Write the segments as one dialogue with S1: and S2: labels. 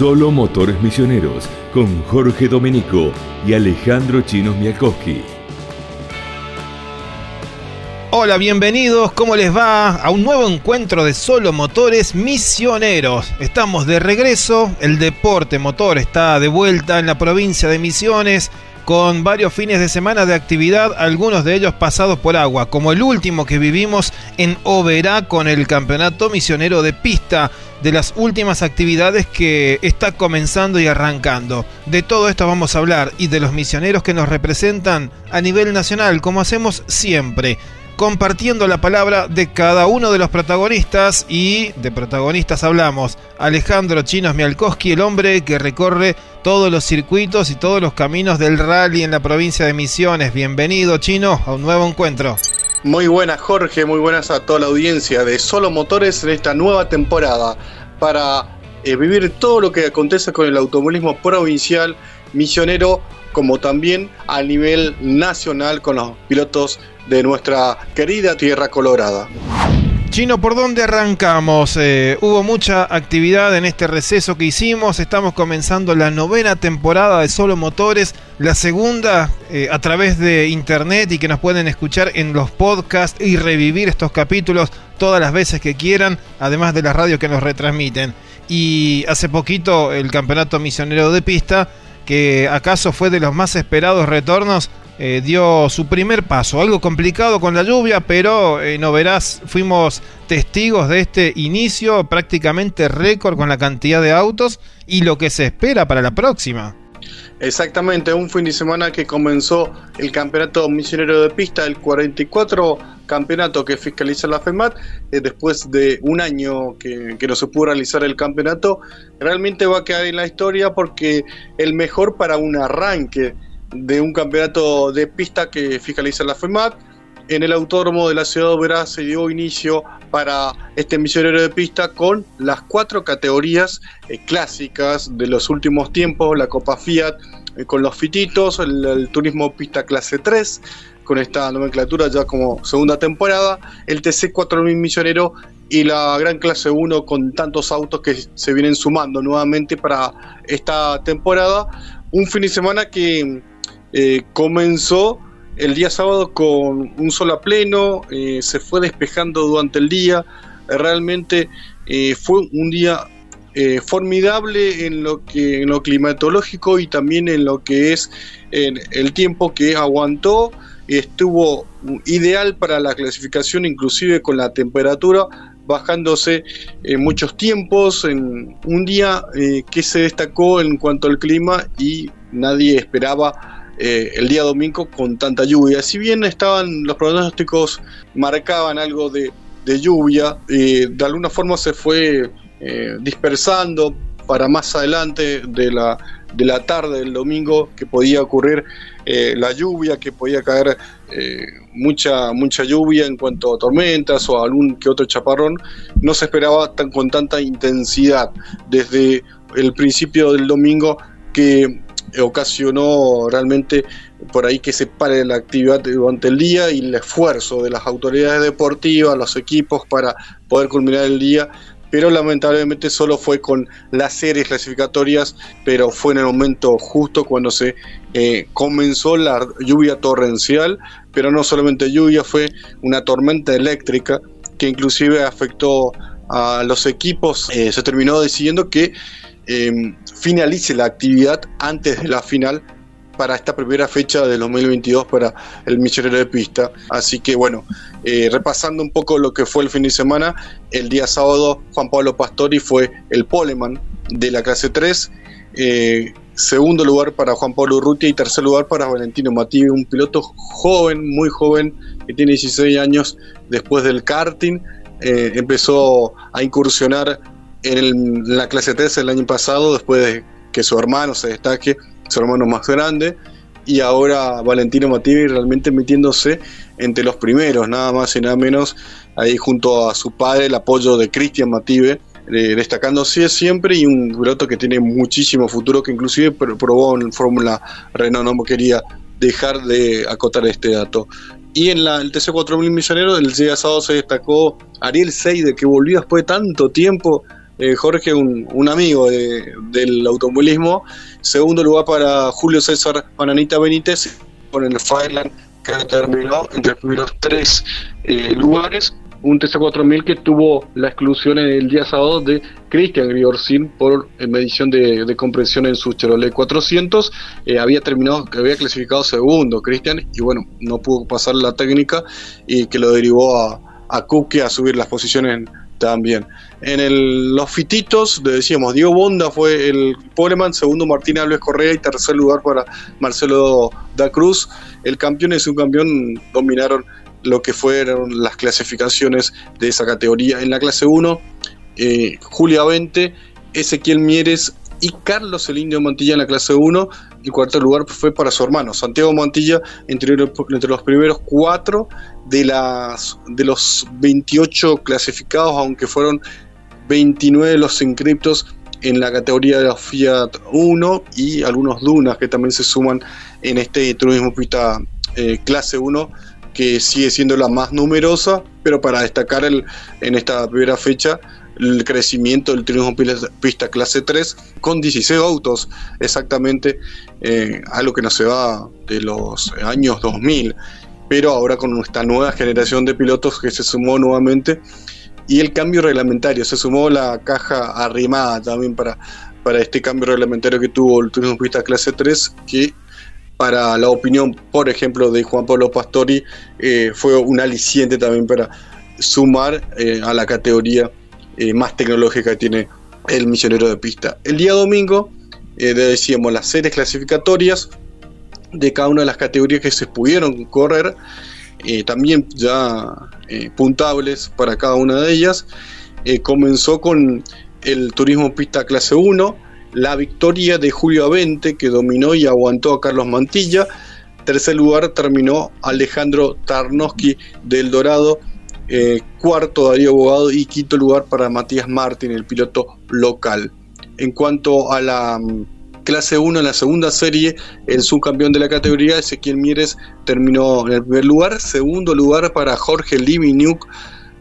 S1: Solo Motores Misioneros con Jorge Domenico y Alejandro Chinos Mialkowski.
S2: Hola, bienvenidos, ¿cómo les va? A un nuevo encuentro de Solo Motores Misioneros. Estamos de regreso, el deporte motor está de vuelta en la provincia de Misiones con varios fines de semana de actividad, algunos de ellos pasados por agua, como el último que vivimos en Oberá con el Campeonato Misionero de Pista, de las últimas actividades que está comenzando y arrancando. De todo esto vamos a hablar y de los misioneros que nos representan a nivel nacional, como hacemos siempre compartiendo la palabra de cada uno de los protagonistas y de protagonistas hablamos. Alejandro Chinos Mialkowski, el hombre que recorre todos los circuitos y todos los caminos del rally en la provincia de Misiones. Bienvenido Chino a un nuevo encuentro.
S3: Muy buenas Jorge, muy buenas a toda la audiencia de Solo Motores en esta nueva temporada para eh, vivir todo lo que acontece con el automovilismo provincial misionero como también a nivel nacional con los pilotos de nuestra querida Tierra Colorada.
S2: Chino, ¿por dónde arrancamos? Eh, hubo mucha actividad en este receso que hicimos. Estamos comenzando la novena temporada de Solo Motores, la segunda eh, a través de internet y que nos pueden escuchar en los podcasts y revivir estos capítulos todas las veces que quieran, además de las radios que nos retransmiten. Y hace poquito el Campeonato Misionero de Pista, que acaso fue de los más esperados retornos, eh, dio su primer paso. Algo complicado con la lluvia, pero eh, no verás, fuimos testigos de este inicio prácticamente récord con la cantidad de autos y lo que se espera para la próxima.
S3: Exactamente, un fin de semana que comenzó el campeonato misionero de pista, el 44 campeonato que fiscaliza la FEMAT, eh, después de un año que, que, no se pudo realizar el campeonato, realmente va a quedar en la historia porque el mejor para un arranque de un campeonato de pista que fiscaliza la FEMAT. En el autódromo de la ciudad de Oberá se dio inicio para este misionero de pista con las cuatro categorías eh, clásicas de los últimos tiempos, la Copa Fiat eh, con los fititos, el, turismo pista clase 3, con esta nomenclatura ya como segunda temporada, el TC 4000 misionero y la gran clase 1 con tantos autos que se vienen sumando nuevamente para esta temporada. Un fin de semana que eh, comenzó el día sábado con un sol a pleno, eh, se fue despejando durante el día, realmente eh, fue un día formidable en lo que en lo climatológico y también en lo que es el tiempo que aguantó. Estuvo ideal para la clasificación inclusive con la temperatura bajándose en muchos tiempos. En un día que se destacó en cuanto al clima y nadie esperaba eh, el día domingo con tanta lluvia. Si bien estaban los pronósticos marcaban algo de, lluvia, eh, de alguna forma se fue eh, dispersando para más adelante de la, de la tarde del domingo que podía ocurrir la lluvia, que podía caer mucha, mucha lluvia en cuanto a tormentas o algún que otro chaparrón, no se esperaba tan, con tanta intensidad desde el principio del domingo que ocasionó realmente por ahí que se pare la actividad durante el día y el esfuerzo de las autoridades deportivas, los equipos para poder culminar el día, pero lamentablemente solo fue con las series clasificatorias, pero fue en el momento justo cuando se eh, comenzó la lluvia torrencial, pero no solamente lluvia, fue una tormenta eléctrica que inclusive afectó a los equipos, eh, se terminó decidiendo que Em, finalice la actividad antes de la final para esta primera fecha del 2022 para el misionero de pista. Así que bueno, eh, repasando un poco lo que fue el fin de semana, el día sábado Juan Pablo Pastori fue el poleman de la clase 3. Eh, segundo lugar para Juan Pablo Urrutia y tercer lugar para Valentino Mativi, un piloto joven, muy joven, que tiene 16 años después del karting. Eh, empezó a incursionar en, la clase 3 el año pasado, después de que su hermano se destaque, su hermano más grande, y ahora Valentino Mativi realmente metiéndose entre los primeros, nada más y nada menos, ahí junto a su padre, el apoyo de Cristian Mative, eh, destacándose siempre y un piloto que tiene muchísimo futuro, que inclusive probó en Fórmula Renault, no quería dejar de acotar este dato. Y en la, el TC4000 Millonero, el día sábado se destacó Ariel Seide, que volvió después de tanto tiempo eh, Jorge, un, amigo del automovilismo. Segundo lugar para Julio César Pananita Benítez con el Fireland que terminó entre los primeros tres eh, lugares un TC4000 que tuvo la exclusión el día sábado de Christian Griorsin por eh, medición de, de, compresión en su Chevrolet 400. Eh, había terminado, había clasificado segundo Christian y bueno, no pudo pasar la técnica y que lo derivó a, a a subir las posiciones también. En los fititos, decíamos, Diego Bonda fue el poleman, segundo Martín Alves Correa y tercer lugar para Marcelo da Cruz. El campeón es un campeón, dominaron lo que fueron las clasificaciones de esa categoría. En la clase 1, eh, Julia 20, Ezequiel Mieres y Carlos el Indio Montilla en la clase 1. El cuarto lugar fue para su hermano, Santiago Montilla, entre, los primeros cuatro de, las, de los 28 clasificados, aunque fueron 29 los inscriptos en la categoría de la Fiat 1 y algunos Dunas que también se suman en este turismo pista eh, clase 1 que sigue siendo la más numerosa, pero para destacar el, en esta primera fecha el crecimiento del triunfo pista clase 3 con 16 autos exactamente eh, algo que no se va de los años 2000 pero ahora con esta nueva generación de pilotos que se sumó nuevamente y el cambio reglamentario se sumó la caja arrimada también para, para este cambio reglamentario que tuvo el turismo pista clase 3 que para la opinión, por ejemplo, de Juan Pablo Pastori, eh, fue un aliciente también para sumar eh, a la categoría eh, más tecnológica tiene el misionero de pista. El día domingo, decíamos las series clasificatorias de cada una de las categorías que se pudieron correr, también ya puntables para cada una de ellas. comenzó con el turismo pista clase 1, la victoria de Julio Avente, que dominó y aguantó a Carlos Mantilla. Tercer lugar terminó Alejandro Tarnowski del Dorado. Eh, cuarto Darío Abogado y quinto lugar para Matías Martín, el piloto local. En cuanto a la mm, clase 1 en la segunda serie, el subcampeón de la categoría, Ezequiel Mieres, terminó en el primer lugar. Segundo lugar para Jorge Liminiuk,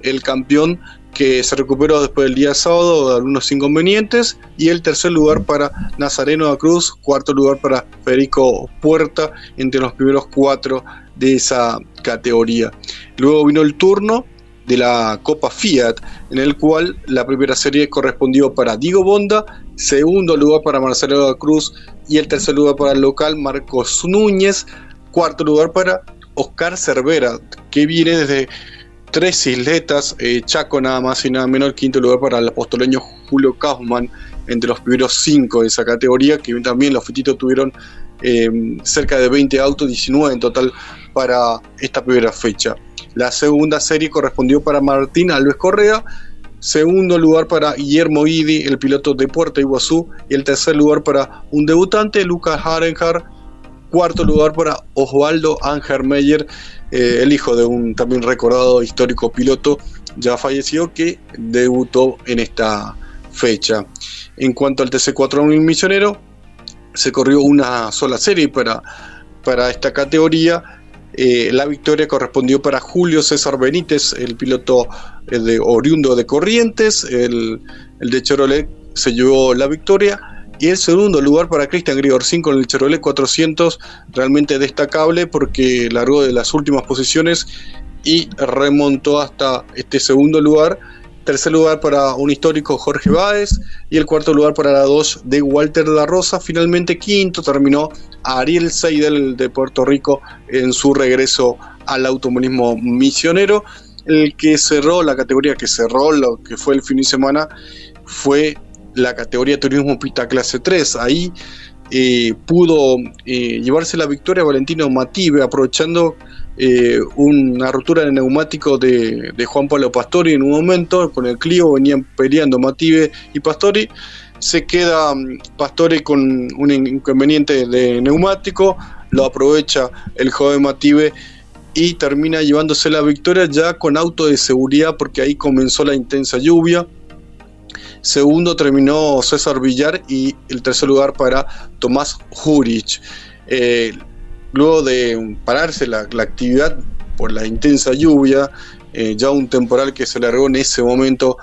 S3: el campeón que se recuperó después del día sábado de algunos inconvenientes. Y el tercer lugar para Nazareno da Cruz, cuarto lugar para Federico Puerta, entre los primeros cuatro de esa categoría. Luego vino el turno de la Copa Fiat, en el cual la primera serie correspondió para Diego Bonda, segundo lugar para Marcelo da Cruz y el tercer lugar para el local Marcos Núñez, cuarto lugar para Oscar Cervera, que viene desde tres isletas, eh, Chaco nada más y nada menos, el quinto lugar para el apostoleño Julio Kaufman, entre los primeros cinco de esa categoría, que también los fititos tuvieron eh, cerca de 20 autos, 19 en total para esta primera fecha. La segunda serie correspondió para Martín Alves Correa, segundo lugar para Guillermo Idi, el piloto de Puerto Iguazú, y el tercer lugar para un debutante, Lucas Harenhar, cuarto lugar para Osvaldo Ángel Meyer, eh, el hijo de un también recordado histórico piloto ya fallecido que debutó en esta fecha. En cuanto al TC4000 misionero, se corrió una sola serie para, para esta categoría. Eh, la victoria correspondió para Julio César Benítez, el piloto eh, de oriundo de Corrientes, el, de Chevrolet se llevó la victoria y el segundo lugar para Christian Grigorcín con el Chevrolet 400, realmente destacable porque largó de las últimas posiciones y remontó hasta este segundo lugar. Tercer lugar para un histórico Jorge Báez y el cuarto lugar para la 2 de Walter La Rosa. Finalmente quinto terminó Ariel Seidel de Puerto Rico en su regreso al automovilismo misionero. El que cerró, la categoría que cerró lo que fue el fin de semana fue la categoría Turismo Pista Clase 3. Ahí eh, pudo eh, llevarse la victoria Valentino Mative, aprovechando eh, una rotura de neumático de, Juan Pablo Pastori en un momento. Con el Clio venían peleando Mative y Pastori. Se queda mm, Pastori con un inconveniente de neumático, lo aprovecha el joven Mative y termina llevándose la victoria ya con auto de seguridad porque ahí comenzó la intensa lluvia Segundo terminó César Villar y el tercer lugar para Tomás Jurich. Eh, luego de pararse la, actividad por la intensa lluvia, eh, ya un temporal que se largó en ese momento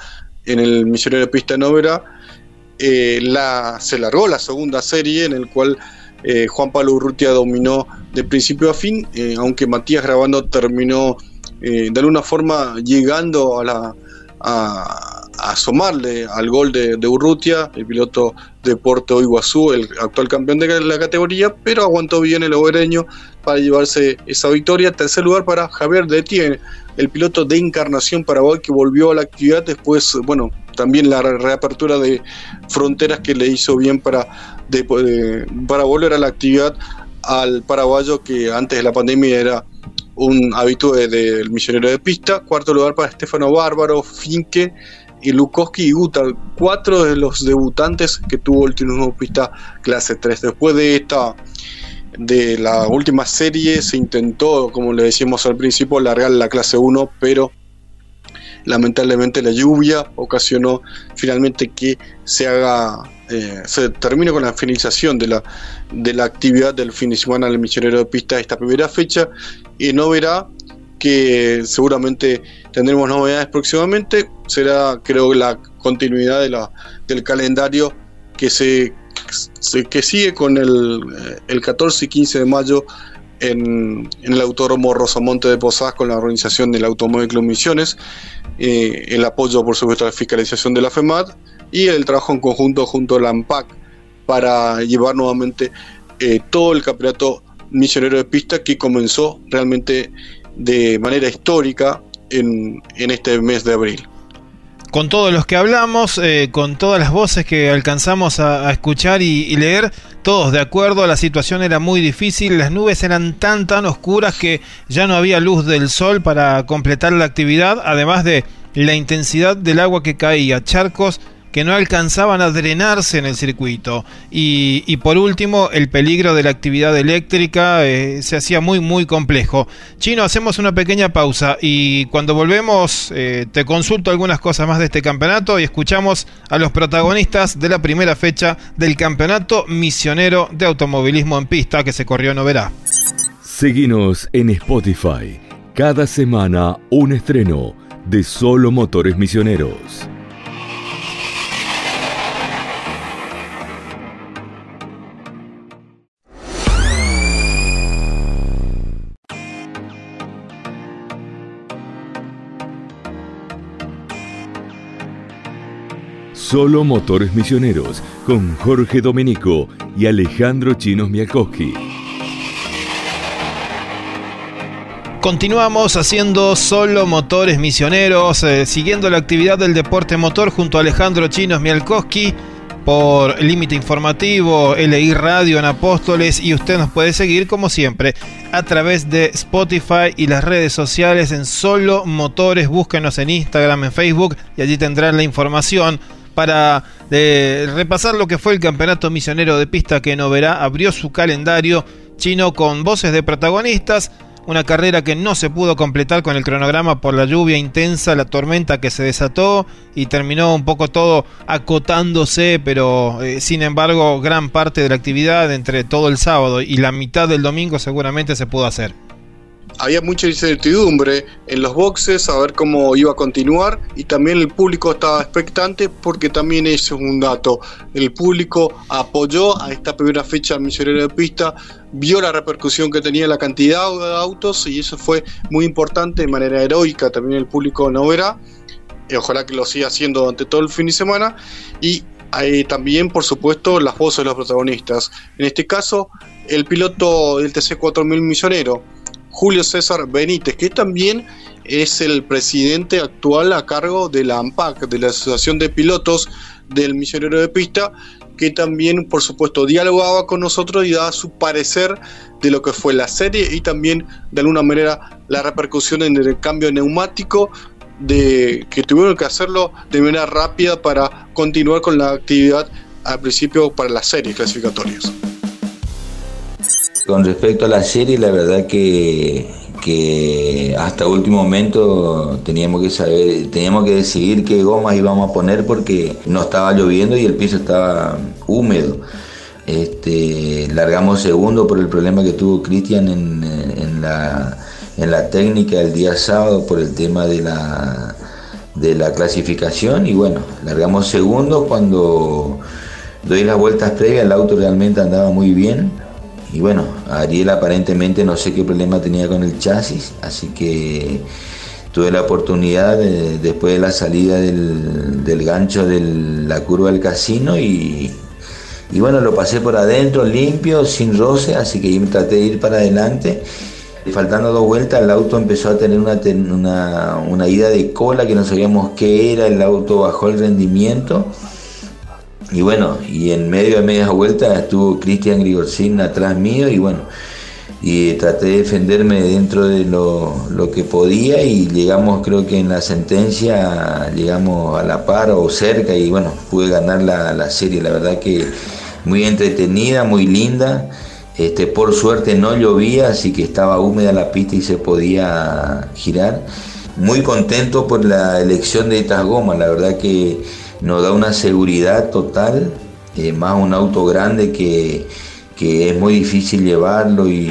S3: en el Misionero de Pista Novera, eh, la, se largó la segunda serie en el cual eh, Juan Pablo Urrutia dominó de principio a fin, aunque Matías Grabando terminó de alguna forma llegando a la a, asomarle al gol de, Urrutia, el piloto de Puerto Iguazú, el actual campeón de la categoría, pero aguantó bien el obereño para llevarse esa victoria. Tercer lugar para Javier Detiene, el piloto de Encarnación Paraguay que volvió a la actividad después, bueno, también la reapertura de fronteras que le hizo bien para, para volver a la actividad al paraguayo que antes de la pandemia era un habitué del misionero de pista. Cuarto lugar para Estefano Bárbaro, Finke y Lukowski y Guta, cuatro de los debutantes que tuvo el pista clase 3. Después de esta de la última serie se intentó, como le decíamos al principio, largar la clase 1, pero lamentablemente la lluvia ocasionó finalmente que se haga eh, se termine con la finalización de la, de la actividad del fin de semana del misionero de pista esta primera fecha y no verá que seguramente tendremos novedades próximamente será creo la continuidad de la, del calendario que se, que sigue con el, eh, el 14 y 15 de mayo en, el Autódromo Rosamonte de Posadas con la organización del Automóvil Club Misiones, eh, el apoyo por supuesto a la fiscalización de la FEMAT y el trabajo en conjunto junto a la AMPAC para llevar nuevamente eh, todo el campeonato misionero de pista que comenzó realmente de manera histórica en, en este mes de abril
S2: con todos los que hablamos, eh, con todas las voces que alcanzamos a, escuchar y, leer, todos de acuerdo, la situación era muy difícil, las nubes eran tan tan oscuras que ya no había luz del sol para completar la actividad, además de la intensidad del agua que caía, charcos que no alcanzaban a drenarse en el circuito. Y, por último, el peligro de la actividad eléctrica eh, se hacía muy, muy complejo. Chino, hacemos una pequeña pausa y cuando volvemos eh, te consulto algunas cosas más de este campeonato y escuchamos a los protagonistas de la primera fecha del campeonato misionero de automovilismo en pista que se corrió en Oberá.
S1: Seguinos en Spotify. Cada semana un estreno de Solo Motores Misioneros. Solo Motores Misioneros con Jorge Domenico y Alejandro Chinos Miakowski.
S2: Continuamos haciendo solo motores misioneros, eh, siguiendo la actividad del deporte motor junto a Alejandro Chinos Mialkowski por Límite Informativo, LI Radio en Apóstoles y usted nos puede seguir como siempre a través de Spotify y las redes sociales en Solo Motores. Búsquenos en Instagram, en Facebook y allí tendrán la información para eh, repasar lo que fue el campeonato misionero de pista que Noverá abrió su calendario chino con voces de protagonistas. Una carrera que no se pudo completar con el cronograma por la lluvia intensa, la tormenta que se desató y terminó un poco todo acotándose, pero eh, sin embargo gran parte de la actividad entre todo el sábado y la mitad del domingo seguramente se pudo hacer
S3: había mucha incertidumbre en los boxes a ver cómo iba a continuar y también el público estaba expectante porque también ese es un dato. El público apoyó a esta primera fecha misionero de pista, vio la repercusión que tenía la cantidad de autos y eso fue muy importante de manera heroica. También el público no verá. Y ojalá que lo siga haciendo durante todo el fin de semana. Y hay también, por supuesto, las voces de los protagonistas. En este caso, el piloto del TC4000 misionero Julio César Benítez, que también es el presidente actual a cargo de la AMPAC, de la Asociación de Pilotos del Misionero de Pista, que también, por supuesto, dialogaba con nosotros y daba su parecer de lo que fue la serie y también, de alguna manera, la repercusión en el cambio neumático de que tuvieron que hacerlo de manera rápida para continuar con la actividad al principio para las series clasificatorias.
S4: Con respecto a la serie, la verdad que, que hasta último momento teníamos que saber, teníamos que decidir qué gomas íbamos a poner porque no estaba lloviendo y el piso estaba húmedo. Este, largamos segundo por el problema que tuvo Cristian en, la, en la técnica el día sábado por el tema de la de la clasificación y bueno, largamos segundo cuando doy las vueltas previas, el auto realmente andaba muy bien y bueno, Ariel aparentemente no sé qué problema tenía con el chasis, así que tuve la oportunidad después de la salida del, gancho de la curva del casino y, y, bueno, lo pasé por adentro limpio, sin roce, así que yo traté de ir para adelante. Faltando dos vueltas, el auto empezó a tener una, una, una ida de cola que no sabíamos qué era, el auto bajó el rendimiento. Y bueno, y en medio de media vuelta estuvo Cristian Grigorcín atrás mío y bueno, y traté de defenderme dentro de lo, que podía y llegamos creo que en la sentencia llegamos a la par o cerca y bueno, pude ganar la, serie, la verdad que muy entretenida, muy linda. Este, por suerte no llovía, así que estaba húmeda la pista y se podía girar. Muy contento por la elección de estas gomas, la verdad que nos da una seguridad total, eh, más un auto grande que que es muy difícil llevarlo y,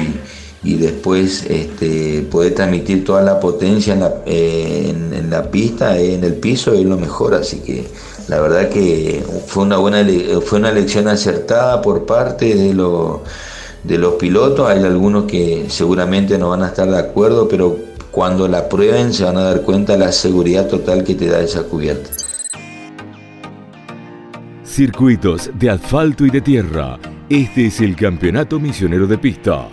S4: después este, poder transmitir toda la potencia en la, en, la pista, en el piso, es lo mejor. Así que la verdad que fue una buena fue una elección acertada por parte de, de los pilotos. Hay algunos que seguramente no van a estar de acuerdo, pero cuando la prueben se van a dar cuenta de la seguridad total que te da esa cubierta.
S1: Circuitos de asfalto y de tierra este es el Campeonato Misionero de Pista.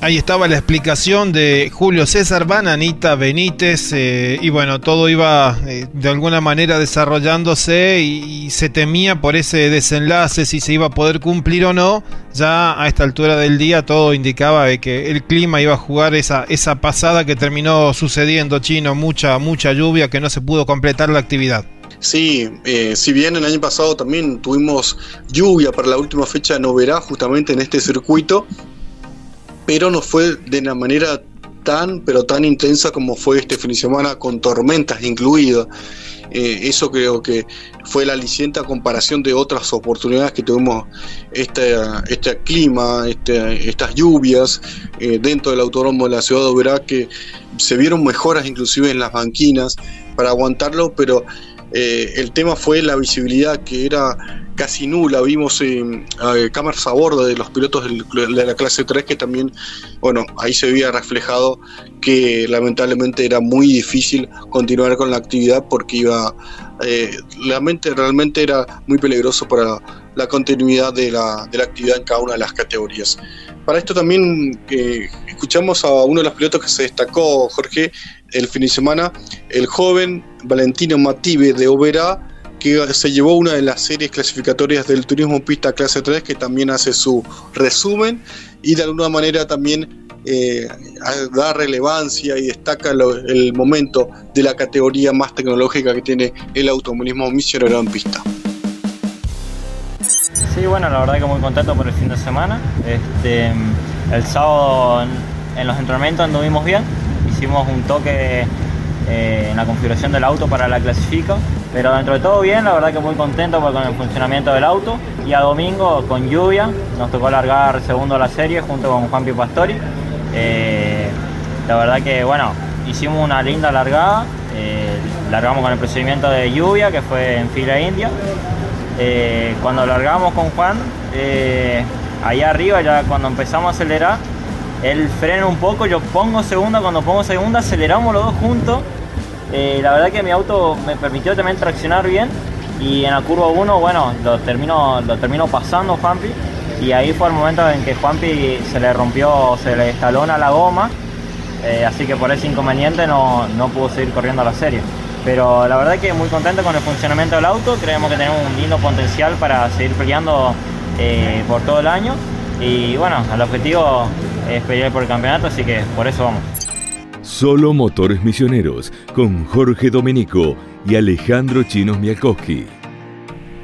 S2: Ahí estaba la explicación de Julio César Bananita Benítez eh, y bueno, todo iba eh, de alguna manera desarrollándose y, se temía por ese desenlace si se iba a poder cumplir o no. Ya a esta altura del día todo indicaba de que el clima iba a jugar esa, esa pasada que terminó sucediendo chino, mucha, mucha lluvia que no se pudo completar la actividad.
S3: Sí, eh, si bien el año pasado también tuvimos lluvia para la última fecha de Noverá, justamente en este circuito, pero no fue de una manera tan, pero tan intensa como fue este fin de semana, con tormentas incluidas. Eh, eso creo que fue la aliciente comparación de otras oportunidades que tuvimos este, este clima, este, estas lluvias eh, dentro del autódromo de la ciudad de Oberá, que se vieron mejoras inclusive en las banquinas para aguantarlo, pero eh, el tema fue la visibilidad que era casi nula. Vimos eh, cámaras a bordo de los pilotos de la clase 3 que también, bueno, ahí se había reflejado que lamentablemente era muy difícil continuar con la actividad porque iba, eh, realmente era muy peligroso para la continuidad de la, de la actividad en cada una de las categorías. Para esto también escuchamos a uno de los pilotos que se destacó, Jorge, el fin de semana, el joven Valentino Mative de Oberá, que se llevó una de las series clasificatorias del Turismo Pista Clase 3, que también hace su resumen y de alguna manera también eh, da relevancia y destaca el momento de la categoría más tecnológica que tiene el automovilismo misionero en pista.
S5: Sí, bueno, la verdad que muy contento por el fin de semana. Este, el sábado en los entrenamientos anduvimos bien, hicimos un toque eh, en la configuración del auto para la clasifica, pero dentro de todo bien, la verdad que muy contento con el funcionamiento del auto y a domingo con lluvia nos tocó largar segundo la serie junto con Juan Pastori. Eh, la verdad que bueno, hicimos una linda largada, eh, largamos con el procedimiento de lluvia que fue en fila india. Cuando largamos con Juan, ahí arriba ya cuando empezamos a acelerar, él frena un poco, yo pongo segunda, cuando pongo segunda aceleramos los dos juntos. Eh, la verdad que mi auto me permitió también traccionar bien y en la curva 1, bueno, lo termino, lo termino pasando Juanpi y ahí fue el momento en que Juanpi se le rompió, se le estalona la goma, eh, así que por ese inconveniente no, no pudo seguir corriendo la serie. Pero la verdad que muy contento con el funcionamiento del auto, creemos que tenemos un lindo potencial para seguir peleando eh, por todo el año y bueno, el objetivo es pelear por el campeonato, así que por eso vamos.
S1: Solo Motores Misioneros con Jorge Domenico y Alejandro Chinos Mialkowski.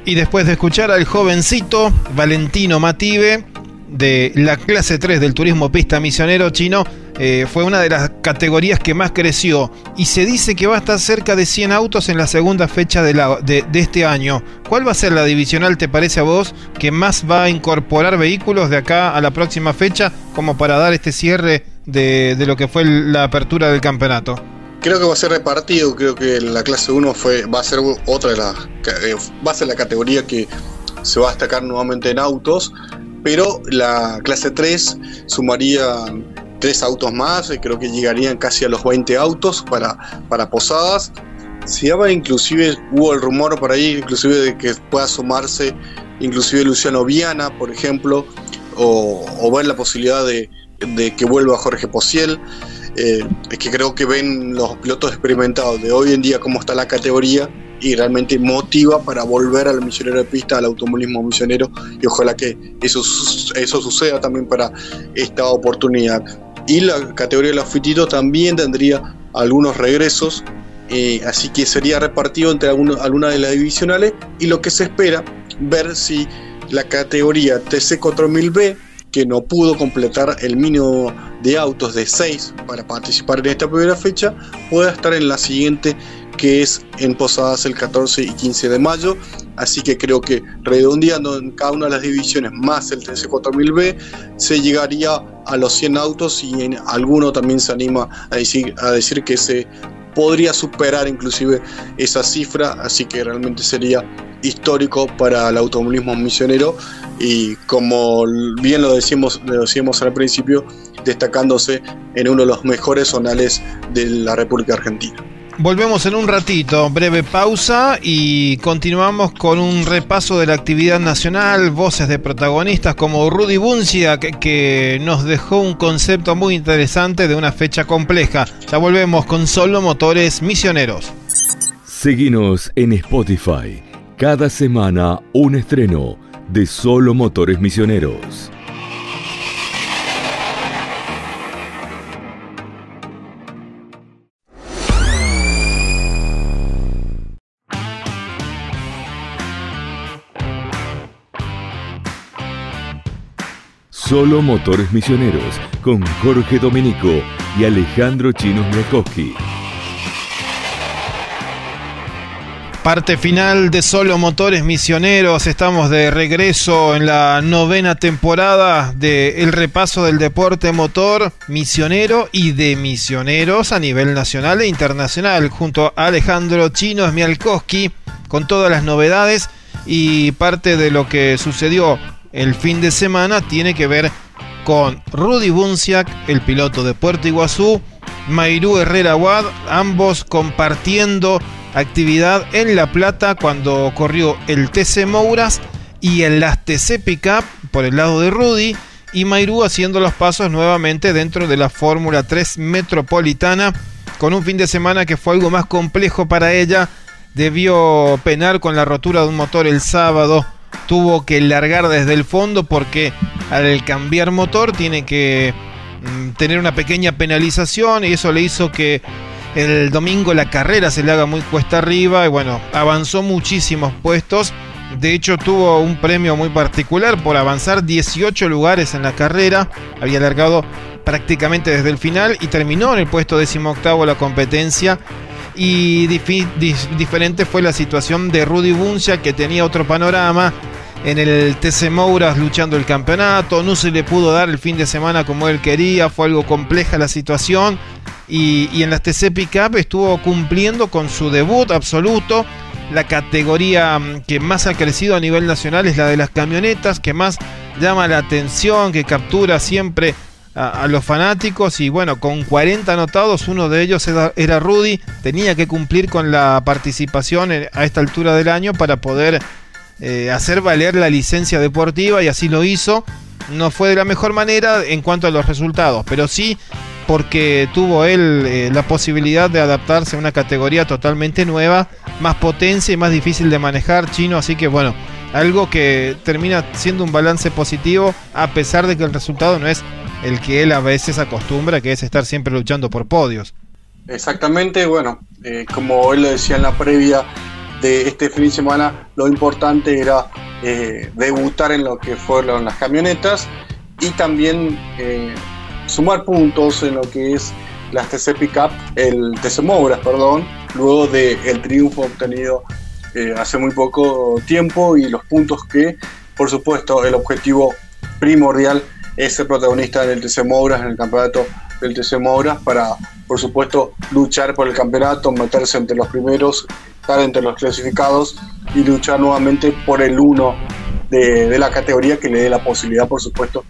S2: Y después de escuchar al jovencito Valentino Mative de la clase 3 del turismo pista misionero chino, eh, fue una de las categorías que más creció y se dice que va a estar cerca de 100 autos en la segunda fecha de, este año. ¿Cuál va a ser la divisional, te parece a vos, que más va a incorporar vehículos de acá a la próxima fecha como para dar este cierre de, lo que fue la apertura del campeonato?
S3: creo que va a ser repartido, creo que la clase 1 fue, va a ser otra de las, eh, va a ser la categoría que se va a destacar nuevamente en autos, pero la clase 3 sumaría tres autos más, creo que llegarían casi a los 20 autos para, para posadas. Se llama inclusive, hubo el rumor por ahí, inclusive de que pueda sumarse inclusive Luciano Viana, por ejemplo, o, ver la posibilidad de, que vuelva Jorge Posiel. Eh, es que creo que ven los pilotos experimentados de hoy en día cómo está la categoría y realmente motiva para volver al misionero de pista, al automovilismo misionero y ojalá que eso, eso suceda también para esta oportunidad. Y la categoría de los fititos también tendría algunos regresos, eh, así que sería repartido entre algunas de las divisionales y lo que se espera ver si la categoría TC4000B, que no pudo completar el mínimo de autos de 6 para participar en esta primera fecha, pueda estar en la siguiente que es en Posadas el 14 y 15 de mayo. Así que creo que redondeando en cada una de las divisiones más el TC4000B, se llegaría a los 100 autos y en alguno también se anima a decir, a decir que se podría superar inclusive esa cifra. Así que realmente sería histórico para el automovilismo misionero y como bien lo decíamos, lo decíamos al principio, destacándose en uno de los mejores zonales de la República Argentina.
S2: Volvemos en un ratito, breve pausa y continuamos con un repaso de la actividad nacional, voces de protagonistas como Rudy Buncia que, nos dejó un concepto muy interesante de una fecha compleja. Ya volvemos con Solo Motores Misioneros.
S1: Seguinos en Spotify cada semana un estreno de Solo Motores Misioneros. Solo Motores Misioneros con Jorge Domenico y Alejandro Chinos Miakowski.
S2: Parte final de Solo Motores Misioneros. Estamos de regreso en la novena temporada del repaso del deporte motor misionero y de misioneros a nivel nacional e internacional, junto a Alejandro Chino Smialkowski, con todas las novedades y parte de lo que sucedió el fin de semana tiene que ver con Rudy Bunciak, el piloto de Puerto Iguazú, Mairú Herrera Wad, ambos compartiendo actividad en La Plata cuando corrió el TC Mouras y el las TC Pickup por el lado de Rudy y Mairú haciendo los pasos nuevamente dentro de la Fórmula 3 Metropolitana con un fin de semana que fue algo más complejo para ella. Debió penar con la rotura de un motor el sábado. Tuvo que largar desde el fondo porque al cambiar motor tiene que mm, tener una pequeña penalización y eso le hizo que el domingo la carrera se le haga muy cuesta arriba y bueno, avanzó muchísimos puestos. De hecho, tuvo un premio muy particular por avanzar 18 lugares en la carrera. Había alargado prácticamente desde el final y terminó en el puesto 18 la competencia. Y diferente fue la situación de Rudy Buncia, que tenía otro panorama. En el TC Mouras luchando el campeonato, no se le pudo dar el fin de semana como él quería, fue algo compleja la situación y, en las TC Pickup estuvo cumpliendo con su debut absoluto. La categoría mm, que más ha crecido a nivel nacional es la de las camionetas, que más llama la atención, que captura siempre a, los fanáticos. Y bueno, con 40 anotados, uno de ellos era, Rudy. Tenía que cumplir con la participación a esta altura del año para poder eh, hacer valer la licencia deportiva y así lo hizo. No fue de la mejor manera en cuanto a los resultados, pero sí porque tuvo él eh, la posibilidad de adaptarse a una categoría totalmente nueva, más potencia y más difícil de manejar chino, así que bueno, algo que termina siendo un balance positivo a pesar de que el resultado no es el que él a veces acostumbra, que es estar siempre luchando por podios.
S3: Exactamente, bueno, eh, como él lo decía en la previa de este fin de semana, lo importante era eh, debutar en lo que fueron las camionetas y también sumar puntos en lo que es las TC Pickup, el TC Mouras, perdón, luego del triunfo obtenido eh, hace muy poco tiempo y los puntos que, por supuesto, el objetivo primordial es ser protagonista en el TC Mouras en el campeonato del TC Mouras para, por supuesto, luchar por el campeonato, meterse entre los primeros, estar entre los clasificados y luchar nuevamente por el uno de, la categoría que le dé la posibilidad, por supuesto,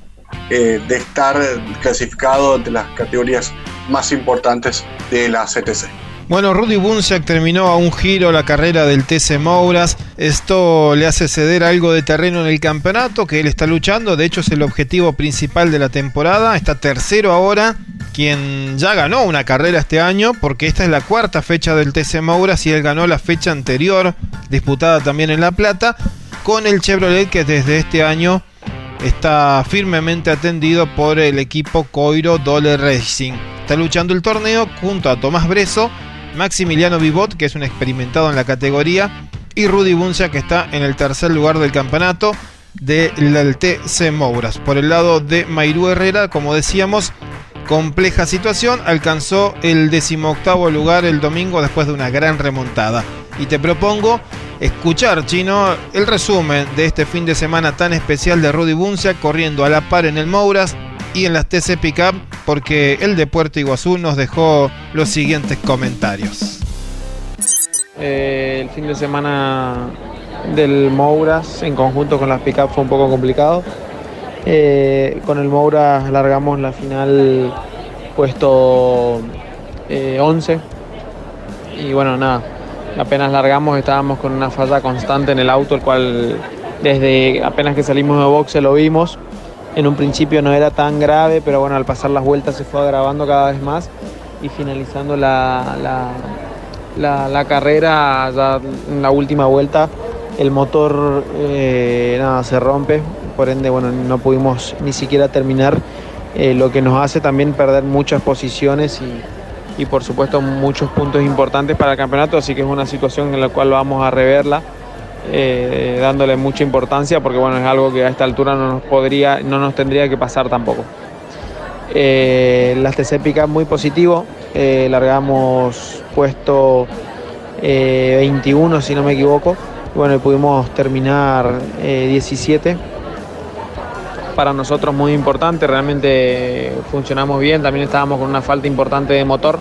S3: eh, de estar clasificado entre las categorías más importantes de la CTC.
S2: Bueno, Rudy Bunsiak terminó a un giro la carrera del TC Mouras. Esto le hace ceder algo de terreno en el campeonato que él está luchando. De hecho, es el objetivo principal de la temporada. Está tercero ahora, quien ya ganó una carrera este año, porque esta es la cuarta fecha del TC Mouras y él ganó la fecha anterior, disputada también en La Plata, con el Chevrolet que desde este año está firmemente atendido por el equipo Coiro Dole Racing. Está luchando el torneo junto a Tomás Breso Maximiliano Vivot, que es un experimentado en la categoría, y Rudy Buncia, que está en el tercer lugar del campeonato del TC Mouras. Por el lado de Mairú Herrera, como decíamos, compleja situación, alcanzó el decimoctavo lugar el domingo después de una gran remontada. Y te propongo escuchar, Chino, el resumen de este fin de semana tan especial de Rudy Buncia corriendo a la par en el Mouras y en las TC Pickup porque el de Puerto Iguazú nos dejó los siguientes comentarios.
S6: Eh, el fin de semana del Mouras en conjunto con las Pickup fue un poco complicado. Eh, con el Mouras largamos la final puesto 11 eh, y bueno, nada, apenas largamos estábamos con una falla constante en el auto, el cual desde apenas que salimos de boxe lo vimos en un principio no era tan grave, pero bueno, al pasar las vueltas se fue agravando cada vez más y finalizando la, la, carrera, ya en la última vuelta, el motor eh, nada, se rompe, por ende bueno, no pudimos ni siquiera terminar, eh, lo que nos hace también perder muchas posiciones y, y por supuesto muchos puntos importantes para el campeonato, así que es una situación en la cual vamos a reverla eh, dándole mucha importancia porque bueno, es algo que a esta altura no nos, podría, no nos tendría que pasar tampoco. Eh, las TC muy positivo, eh, largamos puesto 21 si no me equivoco, bueno, pudimos terminar 17. Para nosotros muy importante, realmente funcionamos bien, también estábamos con una falta importante de motor,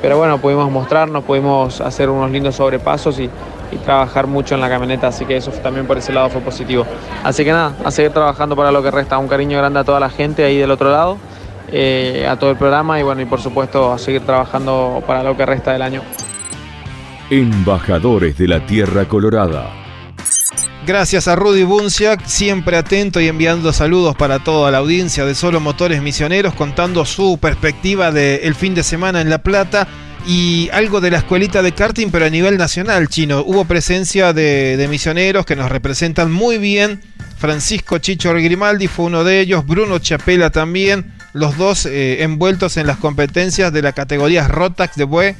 S6: pero bueno, pudimos mostrarnos, pudimos hacer unos lindos sobrepasos y, y trabajar mucho en la camioneta, así que eso también por ese lado fue positivo. Así que nada, a seguir trabajando para lo que resta. Un cariño grande a toda la gente ahí del otro lado, eh, a todo el programa y bueno, y por supuesto a seguir trabajando para lo que resta del año.
S1: Embajadores de la Tierra Colorada.
S2: Gracias a Rudy Bunciak, siempre atento y enviando saludos para toda la audiencia de Solo Motores Misioneros, contando su perspectiva del fin de semana en La Plata y algo de la escuelita de karting, pero a nivel nacional chino. Hubo presencia de, misioneros que nos representan muy bien. Francisco Chicho Grimaldi fue uno de ellos, Bruno Chapela también, los dos eh, envueltos en las competencias de la categoría Rotax de Bue,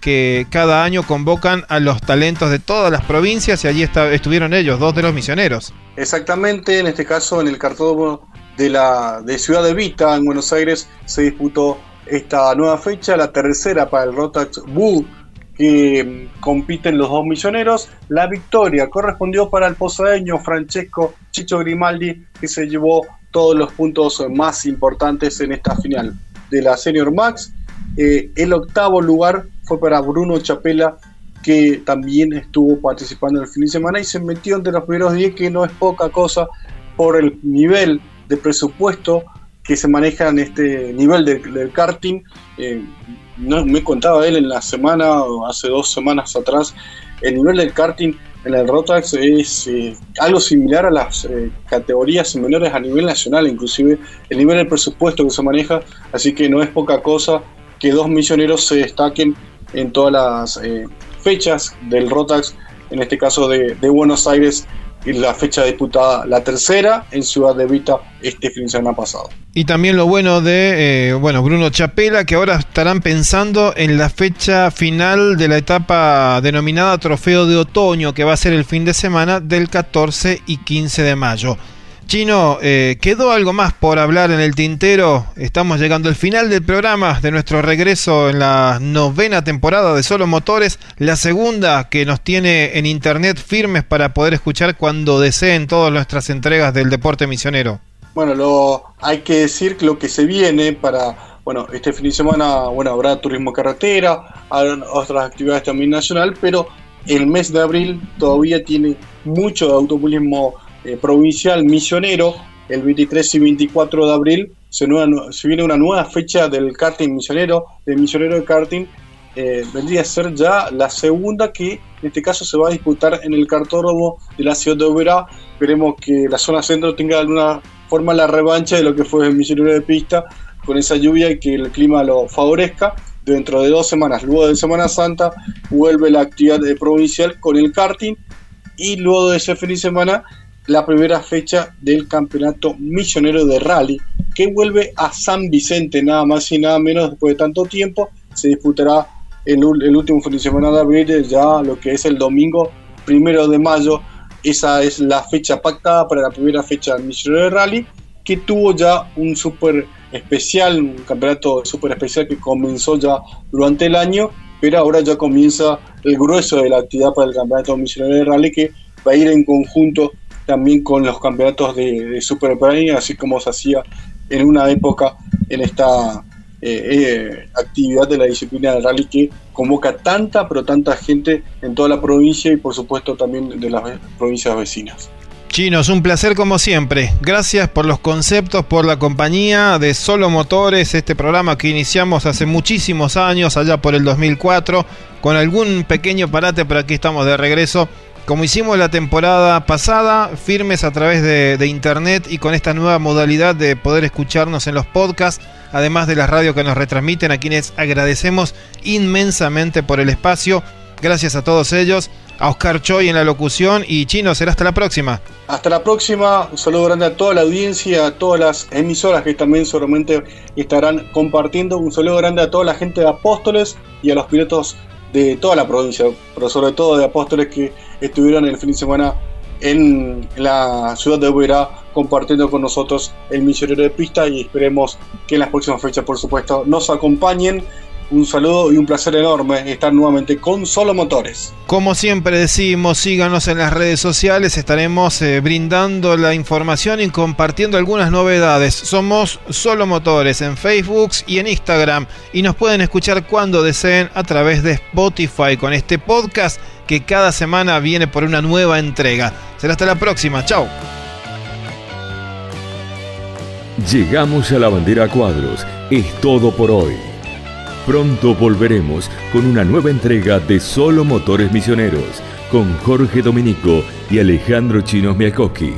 S2: que cada año convocan a los talentos de todas las provincias y allí estuvieron ellos, dos de los misioneros.
S3: Exactamente, en este caso en el cartódromo de la de Ciudad de Vita, en Buenos Aires, se disputó esta nueva fecha, la tercera para el Rotax Bull, que mm, compiten los dos misioneros. La victoria correspondió para el posadeño Francesco Chicho Grimaldi, que se llevó todos los puntos más importantes en esta final de la Senior Max. Eh, el octavo lugar fue para Bruno Chapela, que también estuvo participando en el fin de semana y se metió entre los primeros 10, que no es poca cosa por el nivel de presupuesto que se maneja en este nivel del, karting. Eh, no, me contaba él en la semana, hace dos semanas atrás, el nivel del karting en el Rotax es eh, algo similar a las eh, categorías menores a nivel nacional, inclusive el nivel del presupuesto que se maneja, así que no es poca cosa que dos misioneros se destaquen en todas las fechas del Rotax, en este caso de Buenos Aires la fecha disputada la tercera en Ciudad de Vita este fin de semana pasado.
S2: Y también lo bueno de eh, bueno Bruno Chapela, que ahora estarán pensando en la fecha final de la etapa denominada Trofeo de Otoño, que va a ser el fin de semana del 14 y 15 de mayo. Chino, eh, ¿quedó algo más por hablar en el tintero? Estamos llegando al final del programa de nuestro regreso en la novena temporada de Solo Motores, la segunda que nos tiene en internet firmes para poder escuchar cuando deseen todas nuestras entregas del deporte misionero.
S3: Bueno, lo, hay que decir lo que se viene para bueno, este fin de semana bueno, habrá turismo carretera, habrá otras actividades también nacional, pero el mes de abril todavía tiene mucho automovilismo eh, provincial misionero. El 23 y 24 de abril se, viene una nueva fecha del karting misionero, del misionero de karting. Eh, vendría a ser ya la segunda que en este caso se va a disputar en el cartódromo de la ciudad de Oberá. Esperemos que la zona centro tenga de alguna forma la revancha de lo que fue el misionero de pista con esa lluvia y que el clima lo favorezca. Dentro de dos semanas, luego de Semana Santa, vuelve la actividad provincial con el karting y luego de ese fin de semana la primera fecha del campeonato misionero de rally que vuelve a San Vicente nada más y nada menos después de tanto tiempo se disputará el, último fin de semana de abril ya lo que es el domingo primero de mayo. Esa es la fecha pactada para la primera fecha del misionero de rally que tuvo ya un super especial, un campeonato súper especial que comenzó ya durante el año, pero ahora ya comienza el grueso de la actividad para el campeonato misionero de rally que va a ir en conjunto también con los campeonatos de, de Super así como se hacía en una época en esta eh, eh, actividad de la disciplina del rally que convoca tanta, pero tanta gente en toda la provincia y por supuesto también de las provincias vecinas.
S2: Chinos, un placer como siempre. Gracias por los conceptos, por la compañía de Solo Motores, este programa que iniciamos hace muchísimos años, allá por el 2004, con algún pequeño parate, pero aquí estamos de regreso. Como hicimos la temporada pasada, firmes a través de, internet y con esta nueva modalidad de poder escucharnos en los podcasts, además de las radios que nos retransmiten, a quienes agradecemos inmensamente por el espacio. Gracias a todos ellos a Oscar Choi en la locución y Chino, será hasta la próxima.
S3: Hasta la próxima, un saludo grande a toda la audiencia, a todas las emisoras que también seguramente estarán compartiendo, un saludo grande a toda la gente de Apóstoles y a los pilotos de toda la provincia, pero sobre todo de Apóstoles que estuvieron el fin de semana en la ciudad de Oberá compartiendo con nosotros el misionero de pista y esperemos que en las próximas fechas por supuesto nos acompañen un saludo y un placer enorme estar nuevamente con Solo Motores.
S2: Como siempre decimos, síganos en las redes sociales, estaremos eh, brindando la información y compartiendo algunas novedades. Somos Solo Motores en Facebook y en Instagram y nos pueden escuchar cuando deseen a través de Spotify con este podcast que cada semana viene por una nueva entrega. Será hasta la próxima, chao.
S1: Llegamos a la bandera cuadros, es todo por hoy. Pronto volveremos con una nueva entrega de Solo Motores Misioneros con Jorge Dominico y Alejandro Chinos Miakoski.